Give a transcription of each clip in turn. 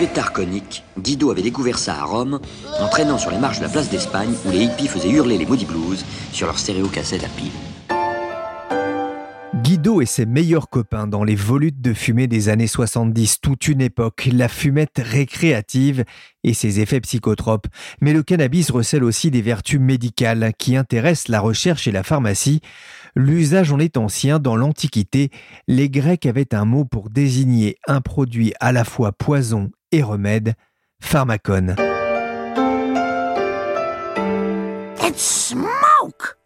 Le pétard conique, Guido avait découvert ça à Rome, en traînant sur les marches de la place d'Espagne où les hippies faisaient hurler les Moody Blues sur leurs stéréocassettes à pile. Guido et ses meilleurs copains dans les volutes de fumée des années 70, toute une époque, la fumette récréative et ses effets psychotropes. Mais le cannabis recèle aussi des vertus médicales qui intéressent la recherche et la pharmacie. L'usage en est ancien dans l'Antiquité. Les Grecs avaient un mot pour désigner un produit à la fois poison et remède, pharmacone. It's smoke!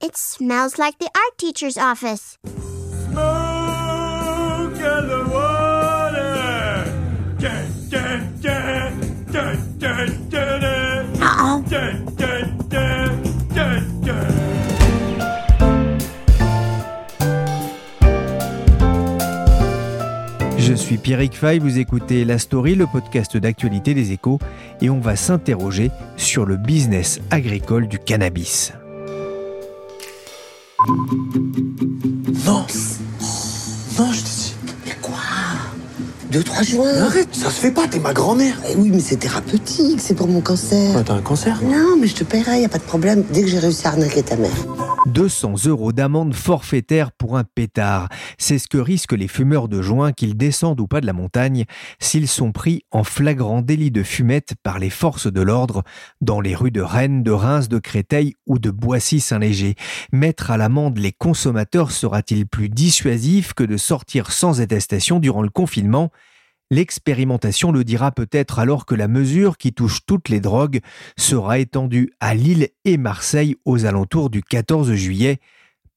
It smells like the art teacher's office. Smoke Je suis Pierrick Fay, vous écoutez La Story, le podcast d'actualité des échos, et on va s'interroger sur le business agricole du cannabis. Non 2-3 juin. Arrête, ça se fait pas, t'es ma grand-mère. Eh oui, mais c'est thérapeutique, c'est pour mon cancer. Bah, t'as un cancer Non, mais je te paierai, y a pas de problème, dès que j'ai réussi à arnaquer ta mère. 200 euros d'amende forfaitaire pour un pétard. C'est ce que risquent les fumeurs de joint, qu'ils descendent ou pas de la montagne, s'ils sont pris en flagrant délit de fumette par les forces de l'ordre dans les rues de Rennes, de Reims, de Créteil ou de Boissy-Saint-Léger. Mettre à l'amende les consommateurs sera-t-il plus dissuasif que de sortir sans attestation durant le confinement? L'expérimentation le dira peut-être alors que la mesure qui touche toutes les drogues sera étendue à Lille et Marseille aux alentours du 14 juillet.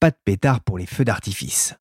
Pas de pétard pour les feux d'artifice.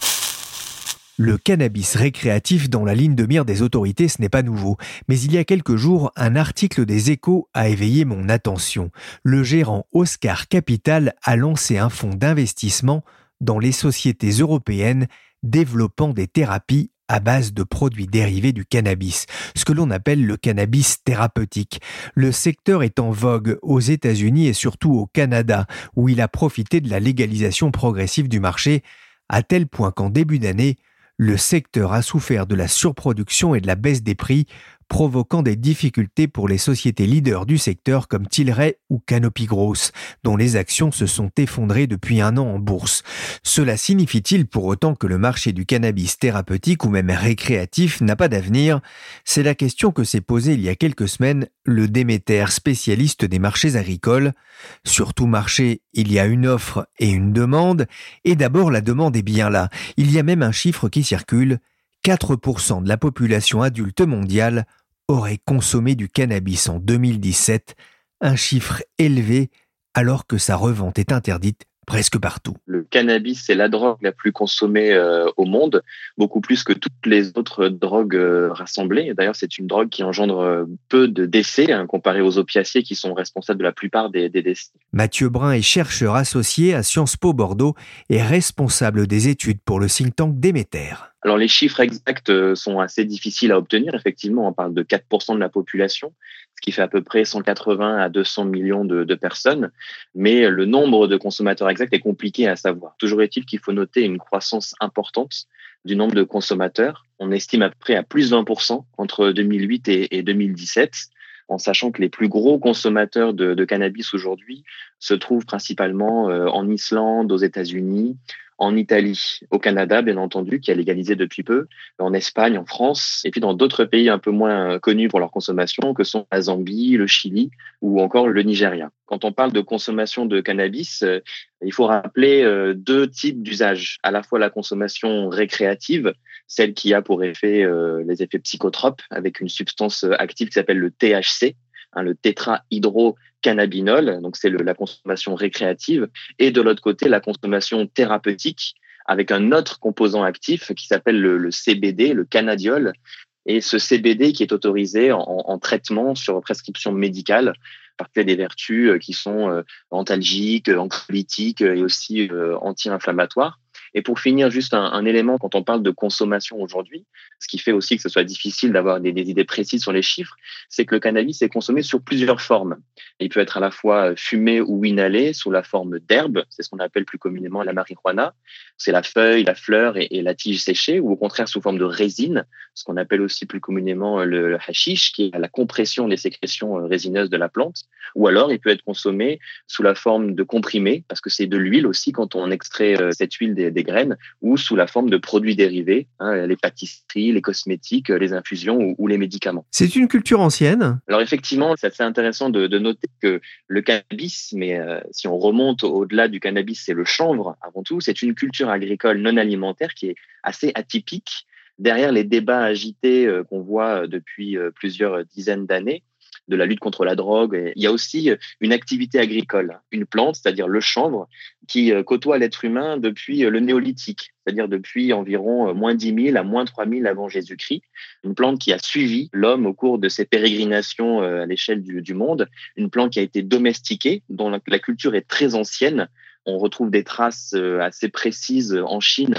Le cannabis récréatif dans la ligne de mire des autorités, ce n'est pas nouveau. Mais il y a quelques jours, un article des échos a éveillé mon attention. Le gérant Oscar Capital a lancé un fonds d'investissement dans les sociétés européennes développant des thérapies à base de produits dérivés du cannabis, ce que l'on appelle le cannabis thérapeutique. Le secteur est en vogue aux États-Unis et surtout au Canada, où il a profité de la légalisation progressive du marché, à tel point qu'en début d'année, le secteur a souffert de la surproduction et de la baisse des prix, provoquant des difficultés pour les sociétés leaders du secteur comme Tilray ou Canopy Growth, dont les actions se sont effondrées depuis un an en bourse. Cela signifie-t-il pour autant que le marché du cannabis thérapeutique ou même récréatif n'a pas d'avenir? C'est la question que s'est posée il y a quelques semaines le Déméter, spécialiste des marchés agricoles. Sur tout marché, il y a une offre et une demande, et d'abord la demande est bien là. Il y a même un chiffre qui circule, 4% de la population adulte mondiale aurait consommé du cannabis en 2017, un chiffre élevé alors que sa revente est interdite presque partout. Le cannabis, c'est la drogue la plus consommée euh, au monde, beaucoup plus que toutes les autres drogues euh, rassemblées. D'ailleurs, c'est une drogue qui engendre euh, peu de décès hein, comparé aux opiacés qui sont responsables de la plupart des, des décès. Mathieu Brun est chercheur associé à Sciences Po Bordeaux et responsable des études pour le think tank Déméter. Alors les chiffres exacts euh, sont assez difficiles à obtenir. Effectivement, on parle de 4% de la population, ce qui fait à peu près 180 à 200 millions de, personnes. Mais le nombre de consommateurs exact est compliqué à savoir. Toujours est-il qu'il faut noter une croissance importante du nombre de consommateurs. On estime à peu près à plus de 20% entre 2008 et, et 2017 en sachant que les plus gros consommateurs de, de cannabis aujourd'hui se trouvent principalement euh, en Islande, aux États-Unis, en Italie, au Canada, bien entendu, qui a légalisé depuis peu, en Espagne, en France, et puis dans d'autres pays un peu moins connus pour leur consommation, que sont la Zambie, le Chili ou encore le Nigeria. Quand on parle de consommation de cannabis, euh, il faut rappeler euh, deux types d'usages. À la fois la consommation récréative, celle qui a pour effet euh, les effets psychotropes, avec une substance active qui s'appelle le THC, hein, le tétrahydrocannabinol, donc c'est la consommation récréative, et de l'autre côté la consommation thérapeutique avec un autre composant actif qui s'appelle le, CBD, le cannabiol. Et ce CBD qui est autorisé en, en traitement sur prescription médicale parce qu'il des vertus qui sont antalgiques, anxiolytiques et aussi anti-inflammatoires. Et pour finir, juste un, élément quand on parle de consommation aujourd'hui, ce qui fait aussi que ce soit difficile d'avoir des, idées précises sur les chiffres, c'est que le cannabis est consommé sur plusieurs formes. Il peut être à la fois fumé ou inhalé sous la forme d'herbe, c'est ce qu'on appelle plus communément la marijuana. C'est la feuille, la fleur et, la tige séchée, ou au contraire sous forme de résine, ce qu'on appelle aussi plus communément le, le hashish, qui est la compression des sécrétions résineuses de la plante. Ou alors, il peut être consommé sous la forme de comprimé, parce que c'est de l'huile aussi quand on extrait cette huile des, des graines ou sous la forme de produits dérivés, hein, les pâtisseries, les cosmétiques, les infusions ou, ou les médicaments. C'est une culture ancienne? Alors effectivement, c'est assez intéressant de, de, noter que le cannabis, mais euh, si on remonte au-delà du cannabis, c'est le chanvre avant tout, c'est une culture agricole non alimentaire qui est assez atypique. Derrière les débats agités euh, qu'on voit depuis euh, plusieurs dizaines d'années, de la lutte contre la drogue. Il y a aussi une activité agricole, une plante, c'est-à-dire le chanvre, qui côtoie l'être humain depuis le néolithique, c'est-à-dire depuis environ moins 10 000 à moins 3 000 avant Jésus-Christ. Une plante qui a suivi l'homme au cours de ses pérégrinations à l'échelle du, monde, une plante qui a été domestiquée, dont la, la culture est très ancienne. On retrouve des traces assez précises en Chine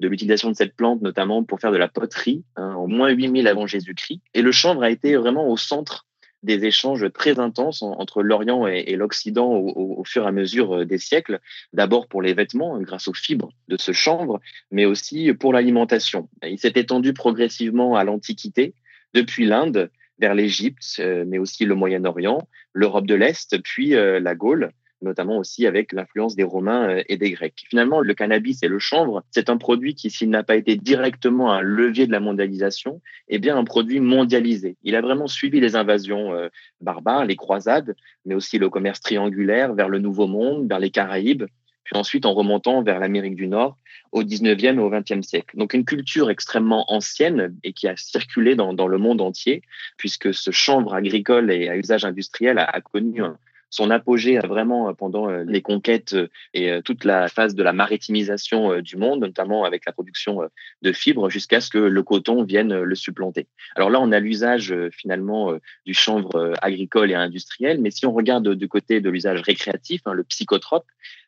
de l'utilisation de cette plante, notamment pour faire de la poterie, hein, au moins 8000 avant Jésus-Christ. Et le chanvre a été vraiment au centre des échanges très intenses entre l'Orient et, l'Occident au, au, fur et à mesure des siècles, d'abord pour les vêtements, grâce aux fibres de ce chanvre, mais aussi pour l'alimentation. Il s'est étendu progressivement à l'Antiquité, depuis l'Inde vers l'Égypte, mais aussi le Moyen-Orient, l'Europe de l'Est, puis la Gaule, notamment aussi avec l'influence des Romains et des Grecs. Finalement, le cannabis et le chanvre, c'est un produit qui, s'il n'a pas été directement un levier de la mondialisation, est bien un produit mondialisé. Il a vraiment suivi les invasions barbares, les croisades, mais aussi le commerce triangulaire vers le Nouveau Monde, vers les Caraïbes, puis ensuite en remontant vers l'Amérique du Nord au 19e et au 20e siècle. Donc une culture extrêmement ancienne et qui a circulé dans, dans le monde entier, puisque ce chanvre agricole et à usage industriel a, a connu un, son apogée vraiment pendant les conquêtes et toute la phase de la maritimisation du monde, notamment avec la production de fibres, jusqu'à ce que le coton vienne le supplanter. Alors là, on a l'usage finalement du chanvre agricole et industriel, mais si on regarde du côté de l'usage récréatif, hein, le psychotrope,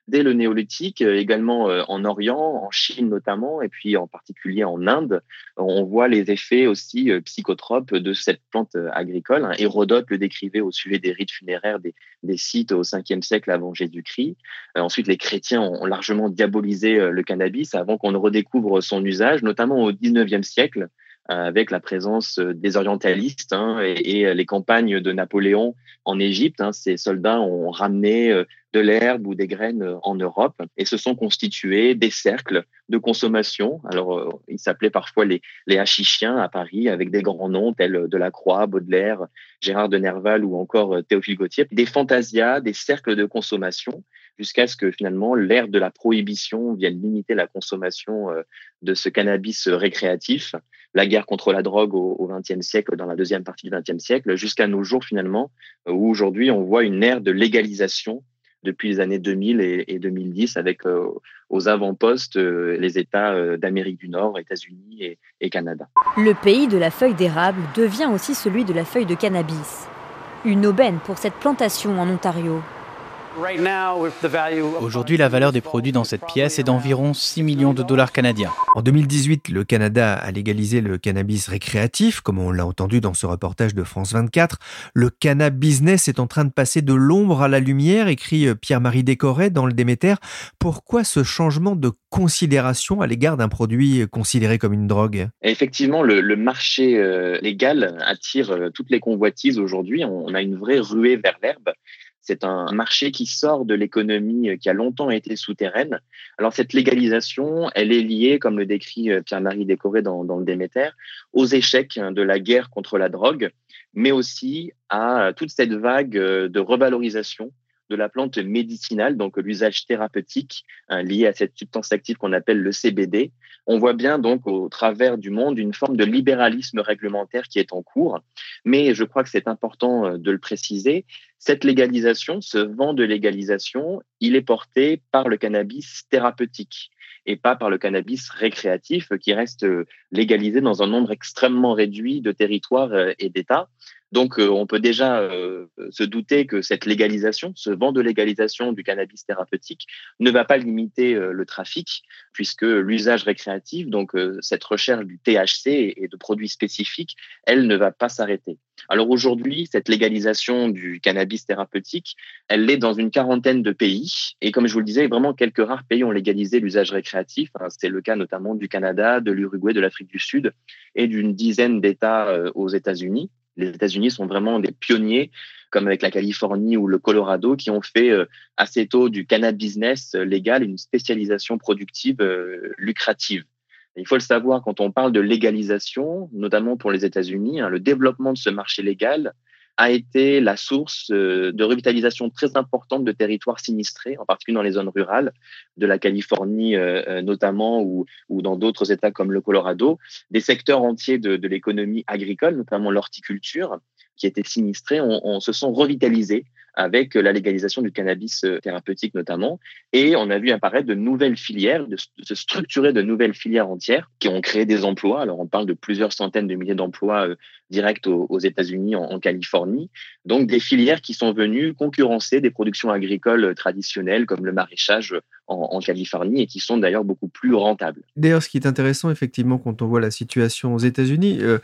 dès le néolithique, également en Orient, en Chine notamment, et puis en particulier en Inde, on voit les effets aussi psychotropes de cette plante agricole. Hérodote le décrivait au sujet des rites funéraires des, des sites au 5e siècle avant Jésus-Christ. ensuite, les chrétiens ont largement diabolisé le cannabis avant qu'on ne redécouvre son usage, notamment au 19e siècle avec la présence des orientalistes hein, et, et, les campagnes de Napoléon en Égypte. Hein, ces soldats ont ramené de l'herbe ou des graines en Europe et se sont constitués des cercles de consommation. Alors, ils s'appelaient parfois les, les hachichiens à Paris avec des grands noms tels Delacroix, Baudelaire, Gérard de Nerval ou encore Théophile Gautier. Des fantasias, des cercles de consommation jusqu'à ce que finalement l'ère de la prohibition vienne limiter la consommation de ce cannabis récréatif la guerre contre la drogue au XXe siècle, dans la deuxième partie du XXe siècle, jusqu'à nos jours finalement, où aujourd'hui on voit une ère de légalisation depuis les années 2000 et, et 2010 avec euh, aux avant-postes euh, les États euh, d'Amérique du Nord, États-Unis et Canada. Le pays de la feuille d'érable devient aussi celui de la feuille de cannabis. Une aubaine pour cette plantation en Ontario. Aujourd'hui, la valeur des produits dans cette pièce est d'environ 6 millions de dollars canadiens. En 2018, le Canada a légalisé le cannabis récréatif, comme on l'a entendu dans ce reportage de France 24. Le cannabis business est en train de passer de l'ombre à la lumière, écrit Pierre-Marie Décoré dans le Déméter. Pourquoi ce changement de considération à l'égard d'un produit considéré comme une drogue? Effectivement, le, le marché euh, légal attire euh, toutes les convoitises aujourd'hui. On a une vraie ruée vers l'herbe. C'est un marché qui sort de l'économie qui a longtemps été souterraine. Alors cette légalisation, elle est liée, comme le décrit Pierre-Marie Décoré dans, dans, le Déméter, aux échecs de la guerre contre la drogue, mais aussi à toute cette vague de revalorisation de la plante médicinale, donc l'usage thérapeutique hein, lié à cette substance active qu'on appelle le CBD. On voit bien donc au travers du monde une forme de libéralisme réglementaire qui est en cours, mais je crois que c'est important de le préciser, Cette légalisation, ce vent de légalisation, il est porté par le cannabis thérapeutique et pas par le cannabis récréatif qui reste euh, légalisé dans un nombre extrêmement réduit de territoires euh, et d'États. Donc, euh, on peut déjà euh, se douter que cette légalisation, ce vent de légalisation du cannabis thérapeutique, ne va pas limiter euh, le trafic, puisque l'usage récréatif, donc cette recherche du THC et de produits spécifiques, elle ne va pas s'arrêter. Alors aujourd'hui, cette légalisation du cannabis thérapeutique, elle est dans une quarantaine de pays. Et comme je vous le disais, vraiment quelques rares pays ont légalisé l'usage récréatif. C'est le cas notamment du Canada, de l'Uruguay, de l'Afrique du Sud et d'une dizaine d'États aux États-Unis les États-Unis sont vraiment des pionniers, comme avec la Californie ou le Colorado, qui ont fait euh, assez tôt du cannabis business euh, légal une spécialisation productive euh, lucrative. il faut le savoir, quand on parle de légalisation, notamment pour les États-Unis, hein, le développement de ce marché légal a été la source euh, de revitalisation très importante de territoires sinistrés, en particulier dans les zones rurales de la Californie euh, euh, notamment ou, dans d'autres États comme le Colorado, des secteurs entiers de, de l'économie agricole, notamment l'horticulture, qui étaient sinistrés, on, se sont revitalisés avec la légalisation du cannabis thérapeutique notamment. Et on a vu apparaître de nouvelles filières, de, se structurer de nouvelles filières entières qui ont créé des emplois. Alors on parle de plusieurs centaines de milliers d'emplois direct aux, États-Unis, en, Californie. Donc des filières qui sont venues concurrencer des productions agricoles traditionnelles comme le maraîchage en, Californie et qui sont d'ailleurs beaucoup plus rentables. D'ailleurs, ce qui est intéressant effectivement quand on voit la situation aux États-Unis, euh,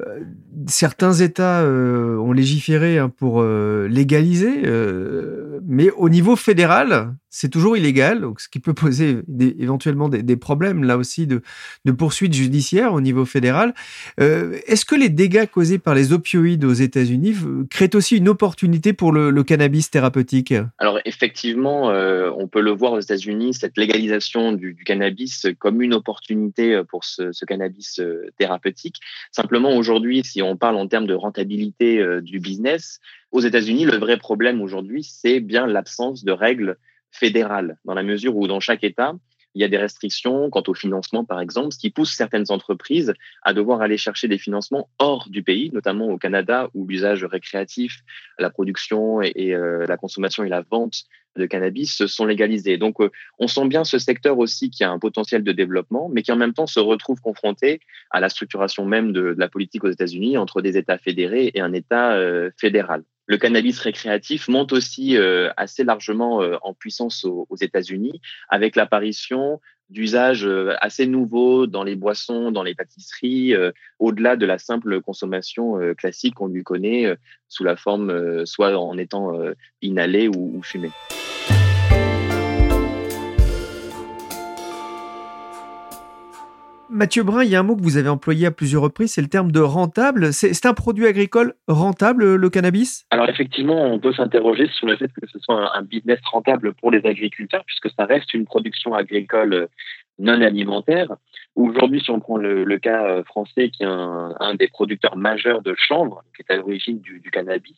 euh, certains États euh, ont légiféré hein, pour légaliser, euh, mais au niveau fédéral, c'est toujours illégal, donc ce qui peut poser éventuellement des, problèmes là aussi de, de poursuites judiciaires au niveau fédéral. Est-ce que les dégâts causés par les opioïdes aux États-Unis crée aussi une opportunité pour le, cannabis thérapeutique? Alors effectivement, euh, on peut le voir aux États-Unis, cette légalisation du, cannabis comme une opportunité pour ce, cannabis euh, thérapeutique. Simplement aujourd'hui, si on parle en termes de rentabilité euh, du business, aux États-Unis, le vrai problème aujourd'hui, c'est bien l'absence de règles fédérales, dans la mesure où dans chaque État, il y a des restrictions quant au financement, par exemple, ce qui pousse certaines entreprises à devoir aller chercher des financements hors du pays, notamment au Canada, où l'usage récréatif, la production et, euh, la consommation et la vente de cannabis sont légalisés. Donc, euh, on sent bien ce secteur aussi qui a un potentiel de développement, mais qui en même temps se retrouve confronté à la structuration même de, la politique aux États-Unis entre des États fédérés et un État euh, fédéral. Le cannabis récréatif monte aussi euh, assez largement euh, en puissance aux, États-Unis avec l'apparition d'usages euh, assez nouveaux dans les boissons, dans les pâtisseries, au-delà de la simple consommation classique qu'on lui connaît sous la forme soit en étant inhalé ou, ou fumé. Mathieu Brun, il y a un mot que vous avez employé à plusieurs reprises, c'est le terme de rentable. C'est un produit agricole rentable, le cannabis? Alors effectivement, on peut s'interroger sur le fait que ce soit un business rentable pour les agriculteurs, puisque ça reste une production agricole non alimentaire. Aujourd'hui, si on prend le, cas euh, français, qui est un, des producteurs majeurs de chanvre, qui est à l'origine du cannabis,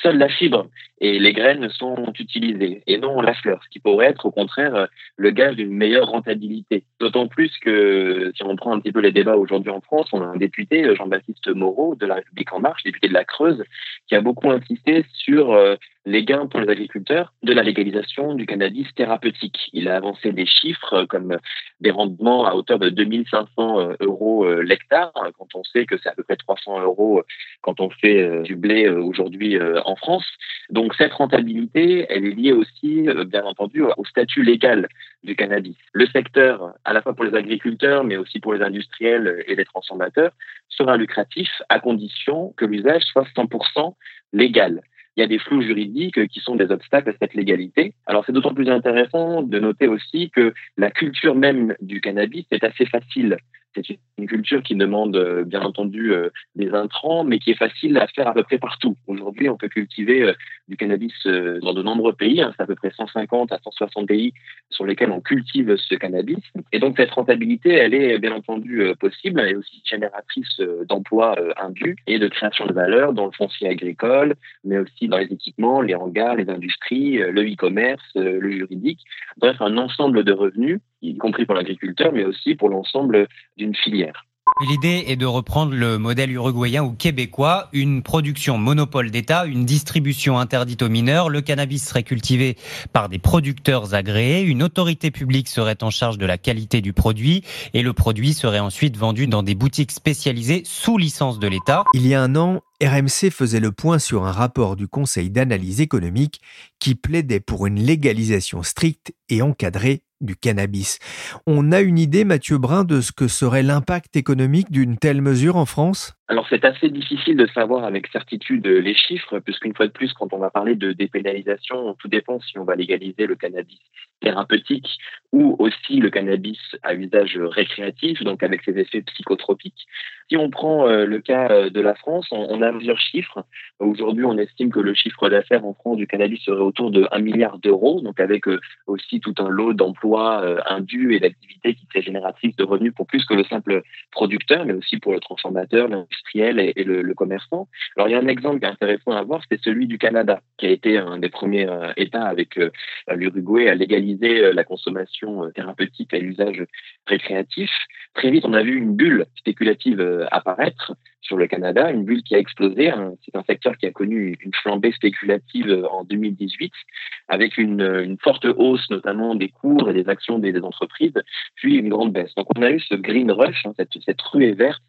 seule la fibre et les graines sont utilisées et non la fleur, ce qui pourrait être au contraire le gage d'une meilleure rentabilité. D'autant plus que si on prend un petit peu les débats aujourd'hui en France, on a un député, Jean-Baptiste Moreau, de la République en marche, député de la Creuse, qui a beaucoup insisté sur euh, les gains pour les agriculteurs de la légalisation du cannabis thérapeutique. Il a avancé des chiffres comme des rendements à hauteur de 2500 euh, euros euh, l'hectare, quand on sait que c'est à peu près 300 euros quand on fait du blé aujourd'hui en France. Donc cette rentabilité, elle est liée aussi, bien entendu, au statut légal du cannabis. Le secteur, à la fois pour les agriculteurs, mais aussi pour les industriels et les transformateurs, sera lucratif à condition que l'usage soit 100% légal il y a des flous juridiques qui sont des obstacles à cette légalité. Alors c'est d'autant plus intéressant de noter aussi que la culture même du cannabis est assez facile c'est une culture qui demande euh, bien entendu euh, des intrants, mais qui est facile à faire à peu près partout. Aujourd'hui, on peut cultiver euh, du cannabis dans de nombreux pays. Hein. c'est à peu près 150 à 160 pays sur lesquels on cultive ce cannabis. Et donc cette rentabilité, elle est bien entendu possible. Elle est aussi génératrice d'emplois indus et de création de valeur dans le foncier agricole, mais aussi dans les équipements, les hangars, les industries, le e-commerce, le juridique. Bref, un ensemble de revenus y compris pour l'agriculteur, mais aussi pour l'ensemble d'une filière. L'idée est de reprendre le modèle uruguayen ou québécois, une production monopole d'État, une distribution interdite aux mineurs, le cannabis serait cultivé par des producteurs agréés, une autorité publique serait en charge de la qualité du produit et le produit serait ensuite vendu dans des boutiques spécialisées sous licence de l'État. Il y a un an, RMC faisait le point sur un rapport du Conseil d'analyse économique qui plaidait pour une légalisation stricte et encadrée du cannabis. On a une idée, Mathieu Brun, de ce que serait l'impact économique d'une telle mesure en France? Alors c'est assez difficile de savoir avec certitude les chiffres, puisqu'une fois de plus, quand on va parler de dépénalisation, tout dépend si on va légaliser le cannabis thérapeutique ou aussi le cannabis à usage récréatif, donc avec ses effets psychotropiques. Si on prend euh, le cas euh, de la France, on, a plusieurs chiffres. Aujourd'hui, on estime que le chiffre d'affaires en France du cannabis serait autour de 1 milliard d'euros, donc avec euh, aussi tout un lot d'emplois indus et d'activités qui seraient génératrices de revenus pour plus que le simple producteur, mais aussi pour le transformateur, et, le, commerçant. Alors il y a un exemple qui est intéressant à voir, c'est celui du Canada, qui a été un des premiers États avec l'Uruguay à légaliser la consommation thérapeutique à l'usage récréatif. Très vite, on a vu une bulle spéculative apparaître sur le Canada, une bulle qui a explosé. C'est un secteur qui a connu une flambée spéculative en 2018, avec une, forte hausse notamment des cours et des actions des, entreprises, puis une grande baisse. Donc on a eu ce green rush, hein, cette ruée verte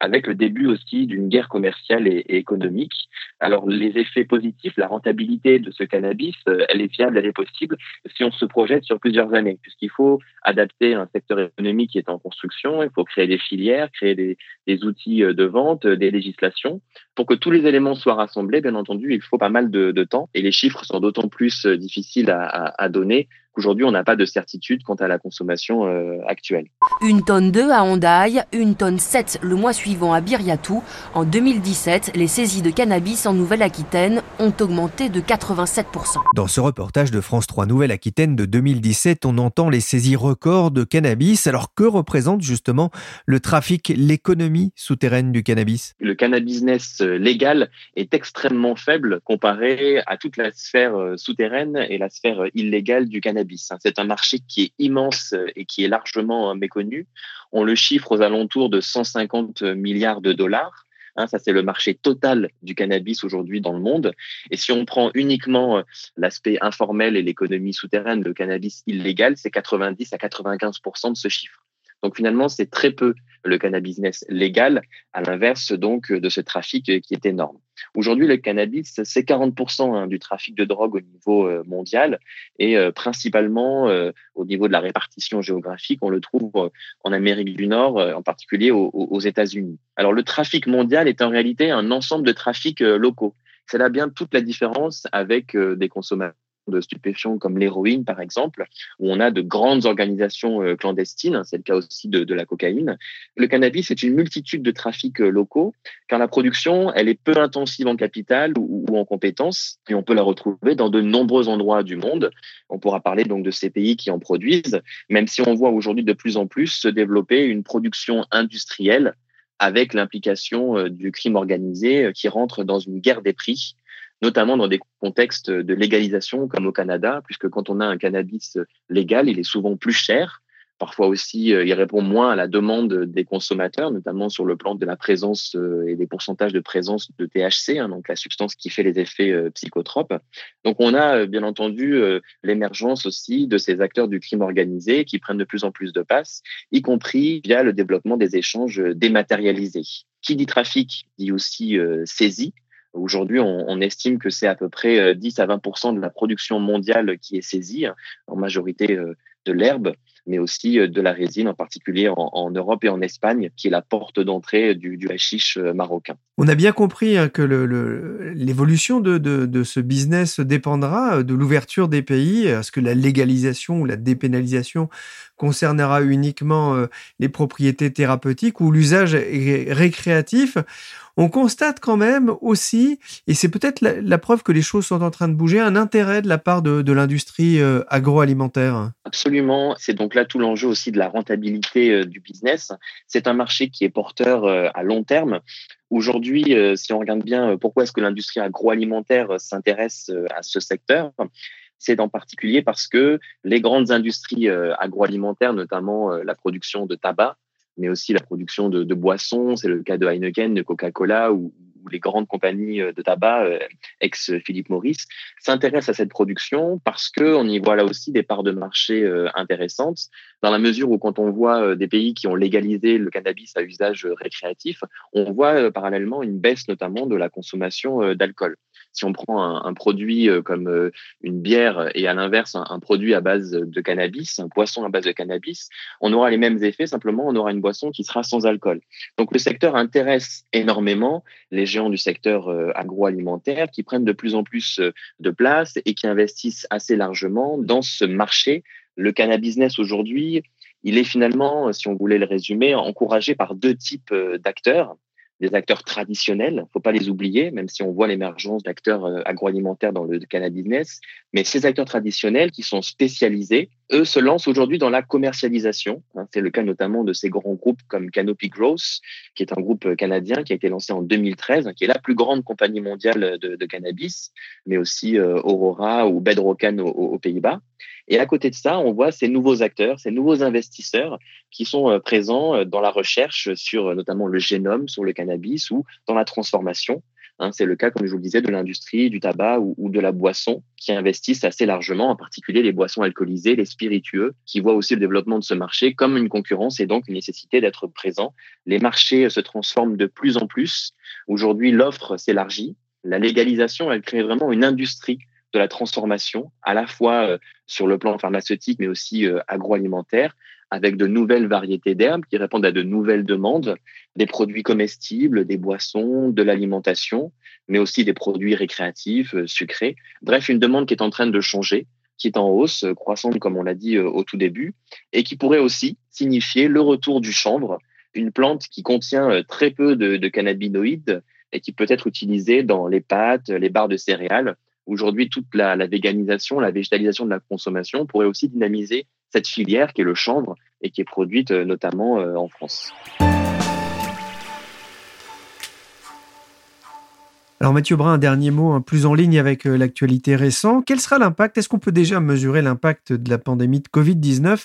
avec le début aussi d'une guerre commerciale et, économique. Alors les effets positifs, la rentabilité de ce cannabis, euh, elle est viable, elle est possible si on se projette sur plusieurs années, puisqu'il faut adapter un secteur économique qui est en construction, il faut créer des filières, créer des, outils euh, de vente, euh, des législations. Pour que tous les éléments soient rassemblés, bien entendu, il faut pas mal de, temps et les chiffres sont d'autant plus difficiles à donner Aujourd'hui, on n'a pas de certitude quant à la consommation euh, actuelle. Une tonne 2 à Hondaï, une tonne 7 le mois suivant à Biriatou. En 2017, les saisies de cannabis en Nouvelle-Aquitaine ont augmenté de 87%. Dans ce reportage de France 3 Nouvelle-Aquitaine de 2017, on entend les saisies records de cannabis. Alors que représente justement le trafic, l'économie souterraine du cannabis? Le cannabis euh, légal est extrêmement faible comparé à toute la sphère euh, souterraine et la sphère illégale du cannabis. Hein. C'est un marché qui est immense euh, et qui est largement euh, méconnu. On le chiffre aux alentours de 150 milliards de dollars. Hein. ça, c'est le marché total du cannabis aujourd'hui dans le monde. Et si on prend uniquement euh, l'aspect informel et l'économie souterraine, le cannabis illégal, c'est 90 à 95% de ce chiffre. Donc finalement, c'est très peu le cannabis légal, à l'inverse donc de ce trafic qui est énorme. Aujourd'hui, le cannabis, c'est 40% hein, du trafic de drogue au niveau euh, mondial et euh, principalement euh, au niveau de la répartition géographique, on le trouve en Amérique du Nord, en particulier aux, États-Unis. Alors le trafic mondial est en réalité un ensemble de trafics locaux. C'est là bien toute la différence avec des consommateurs de stupéfiants comme l'héroïne, par exemple, où on a de grandes organisations euh, clandestines. C'est le cas aussi de, la cocaïne. Le cannabis est une multitude de trafics euh, locaux, car la production, elle est peu intensive en capital ou, en compétences, et on peut la retrouver dans de nombreux endroits du monde. On pourra parler donc de ces pays qui en produisent, même si on voit aujourd'hui de plus en plus se développer une production industrielle avec l'implication euh, du crime organisé qui rentre dans une guerre des prix notamment dans des contextes de légalisation comme au Canada, puisque quand on a un cannabis légal, il est souvent plus cher. Parfois aussi, euh, il répond moins à la demande des consommateurs, notamment sur le plan de la présence euh, et des pourcentages de présence de THC, hein, donc la substance qui fait les effets euh, psychotropes. Donc on a bien entendu l'émergence aussi de ces acteurs du crime organisé qui prennent de plus en plus de passes, y compris via le développement des échanges dématérialisés. Qui dit trafic dit aussi saisie, Aujourd'hui, on, estime que c'est à peu près 10 euh, à 20% de la production mondiale qui est saisie, hein, en majorité euh, de l'herbe, mais aussi euh, de la résine, en particulier en, Europe et en Espagne, qui est la porte d'entrée du, hashish marocain. On a bien compris hein, que l'évolution de, de, ce business dépendra de l'ouverture des pays. Est-ce que la légalisation ou la dépénalisation concernera uniquement les propriétés thérapeutiques ou l'usage récréatif on constate quand même aussi, et c'est peut-être la, preuve que les choses sont en train de bouger, un intérêt de la part de, l'industrie euh, agroalimentaire. Absolument. C'est donc là tout l'enjeu aussi de la rentabilité euh, du business. C'est un marché qui est porteur euh, à long terme. Aujourd'hui, si on regarde bien pourquoi est-ce que l'industrie agroalimentaire s'intéresse à ce secteur, c'est en particulier parce que les grandes industries agroalimentaires, notamment la production de tabac, mais aussi la production de, boissons. C'est le cas de Heineken, de Coca-Cola ou, les grandes compagnies de tabac, ex Philippe Morris, s'intéressent à cette production parce qu'on y voit là aussi des parts de marché intéressantes, dans la mesure où quand on voit des pays qui ont légalisé le cannabis à usage récréatif, on voit parallèlement une baisse notamment de la consommation d'alcool si on prend un, produit euh, comme euh, une bière et à l'inverse un, produit à base de cannabis, un poisson à base de cannabis, on aura les mêmes effets, simplement on aura une boisson qui sera sans alcool. Donc le secteur intéresse énormément les géants du secteur euh, agroalimentaire qui prennent de plus en plus de place et qui investissent assez largement dans ce marché. Le cannabis business aujourd'hui, il est finalement, si on voulait le résumer, encouragé par deux types d'acteurs des acteurs traditionnels, faut pas les oublier, même si on voit l'émergence d'acteurs euh, agroalimentaires dans le cannabis business. Mais ces acteurs traditionnels qui sont spécialisés, eux se lancent aujourd'hui dans la commercialisation. Hein, c'est le cas notamment de ces grands groupes comme Canopy Growth, qui est un groupe euh, canadien qui a été lancé en 2013, qui est la plus grande compagnie mondiale de, cannabis, mais aussi euh, Aurora ou Bedrocan aux Pays-Bas. Et à côté de ça, on voit ces nouveaux acteurs, ces nouveaux investisseurs qui sont euh, présents euh, dans la recherche sur euh, notamment le génome, sur le cannabis ou dans la transformation. Hein, c'est le cas, comme je vous le disais, de l'industrie, du tabac ou, de la boisson qui investissent assez largement, en particulier les boissons alcoolisées, les spiritueux, qui voient aussi le développement de ce marché comme une concurrence et donc une nécessité d'être présent. Les marchés se transforment de plus en plus. Aujourd'hui, l'offre s'élargit. La légalisation, elle crée vraiment une industrie de la transformation, à la fois euh, sur le plan pharmaceutique, mais aussi euh, agroalimentaire, avec de nouvelles variétés d'herbes qui répondent à de nouvelles demandes, des produits comestibles, des boissons, de l'alimentation, mais aussi des produits récréatifs, euh, sucrés. Bref, une demande qui est en train de changer, qui est en hausse, croissante comme on l'a dit au tout début, et qui pourrait aussi signifier le retour du chanvre, une plante qui contient très peu de, de cannabinoïdes et qui peut être utilisée dans les pâtes, les barres de céréales, Aujourd'hui, toute la, véganisation, la végétalisation de la consommation pourrait aussi dynamiser cette filière qui est le chanvre et qui est produite euh, notamment euh, en France. Alors Mathieu Brun, un dernier mot, un plus en ligne avec euh, l'actualité récente. Quel sera l'impact? Est-ce qu'on peut déjà mesurer l'impact de la pandémie de Covid-19 euh,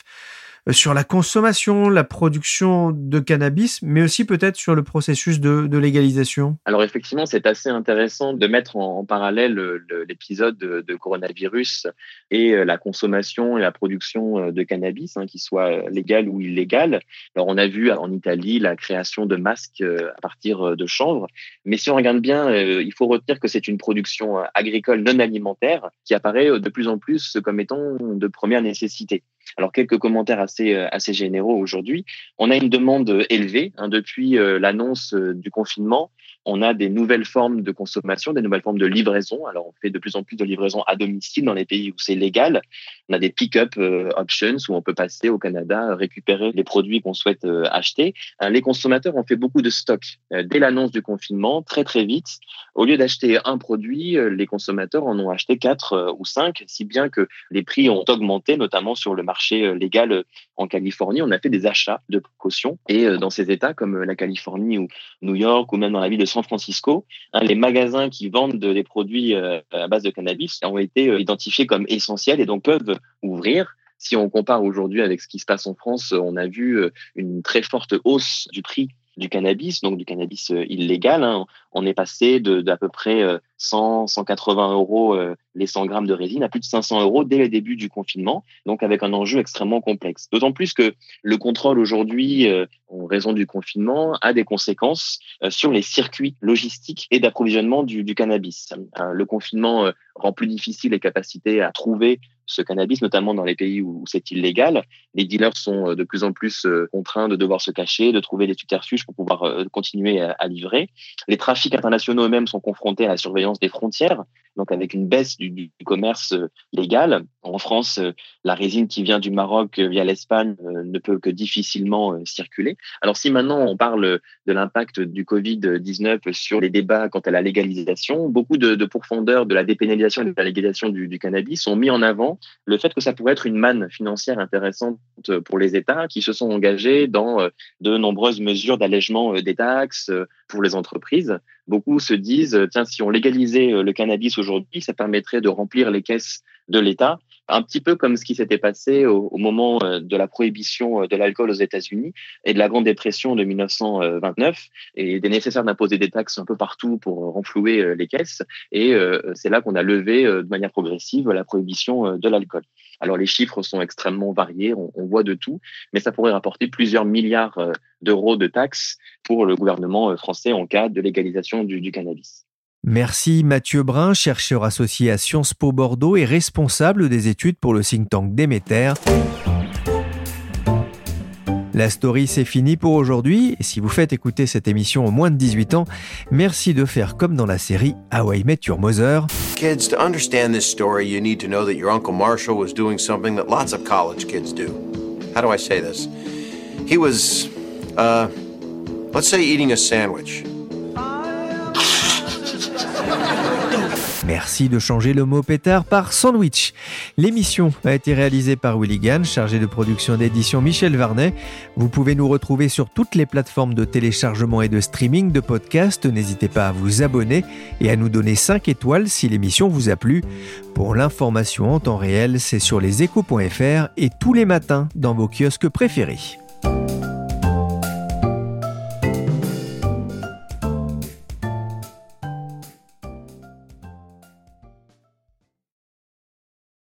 sur la consommation, la production de cannabis, mais aussi peut-être sur le processus de, légalisation Alors effectivement, c'est assez intéressant de mettre en, parallèle l'épisode de, coronavirus et euh, la consommation et la production euh, de cannabis, hein, qu'il soit légal ou illégal. Alors on a vu en Italie la création de masques à partir de chanvre, mais si on regarde bien, il faut retenir que c'est une production agricole non alimentaire qui apparaît de plus en plus comme étant de première nécessité. Alors quelques commentaires assez euh, assez généraux aujourd'hui. On a une demande élevée hein, depuis euh, l'annonce euh, du confinement. On a des nouvelles formes de consommation, des nouvelles formes de livraison. Alors on fait de plus en plus de livraison à domicile dans les pays où c'est légal. On a des pick-up options où on peut passer au Canada récupérer les produits qu'on souhaite acheter. Les consommateurs ont fait beaucoup de stocks dès l'annonce du confinement, très très vite. Au lieu d'acheter un produit, les consommateurs en ont acheté quatre ou cinq, si bien que les prix ont augmenté, notamment sur le marché marché euh, légal euh, en Californie, on a fait des achats de caution. Et euh, dans ces États comme la Californie ou New York ou même dans la ville de San Francisco, hein, les magasins qui vendent des produits à base de cannabis ont été identifiés comme essentiels et donc peuvent ouvrir. Si on compare aujourd'hui avec ce qui se passe en France, on a vu une très forte hausse du prix du cannabis, donc du cannabis illégal. Hein. On est passé d'à peu près 100, 180 euros euh, les 100 grammes de résine à plus de 500 euros dès le début du confinement, donc avec un enjeu extrêmement complexe. D'autant plus que le contrôle aujourd'hui, euh, en raison du confinement, a des conséquences euh, sur les circuits logistiques et d'approvisionnement du, du, cannabis. le confinement rend plus difficile les capacités à trouver ce cannabis, notamment dans les pays où c'est illégal. Les dealers sont de plus en plus contraints de devoir se cacher, de trouver des subterfuges pour pouvoir continuer à, à livrer. Les trafics internationaux eux-mêmes sont confrontés à la surveillance des frontières, donc avec une baisse du, commerce euh, légal. En France, euh, la résine qui vient du Maroc euh, via l'Espagne ne peut que difficilement circuler. Alors si maintenant on parle de l'impact du Covid-19 sur les débats quant à la légalisation, beaucoup de, de pourfendeurs de la dépénalisation et de la légalisation du, du cannabis ont mis en avant le fait que ça pourrait être une manne financière intéressante pour les États qui se sont engagés dans de nombreuses mesures d'allègement des taxes pour les entreprises. Beaucoup se disent, tiens, si on légalise euh, le cannabis aujourd'hui, ça permettrait de remplir les caisses de l'État un petit peu comme ce qui s'était passé au, moment euh, de la prohibition euh, de l'alcool aux États-Unis et de la Grande Dépression de 1929. Et il était nécessaire d'imposer des taxes un peu partout pour renflouer euh, les caisses. Et c'est là qu'on a levé de manière progressive la prohibition de l'alcool. Alors les chiffres sont extrêmement variés, on, voit de tout, mais ça pourrait rapporter plusieurs milliards d'euros de taxes pour le gouvernement français en cas de légalisation du cannabis. Merci Mathieu Brun, chercheur associé à Sciences Po Bordeaux et responsable des études pour le think tank Déméter. La story, c'est fini pour aujourd'hui. Et si vous faites écouter cette émission aux moins de 18 ans, merci de faire comme dans la série How I Met Your Mother. Kids, to understand this story, you need to know that your Uncle Marshall was doing something that lots of college kids do. How do I say this? He was, uh, let's say eating a sandwich. Merci de changer le mot pétard par sandwich. L'émission a été réalisée par Willy Gann, chargé de production d'édition Michel Varnet. Vous pouvez nous retrouver sur toutes les plateformes de téléchargement et de streaming de podcasts. N'hésitez pas à vous abonner et à nous donner 5 étoiles si l'émission vous a plu. Pour l'information en temps réel, c'est sur leséchos.fr et tous les matins dans vos kiosques préférés.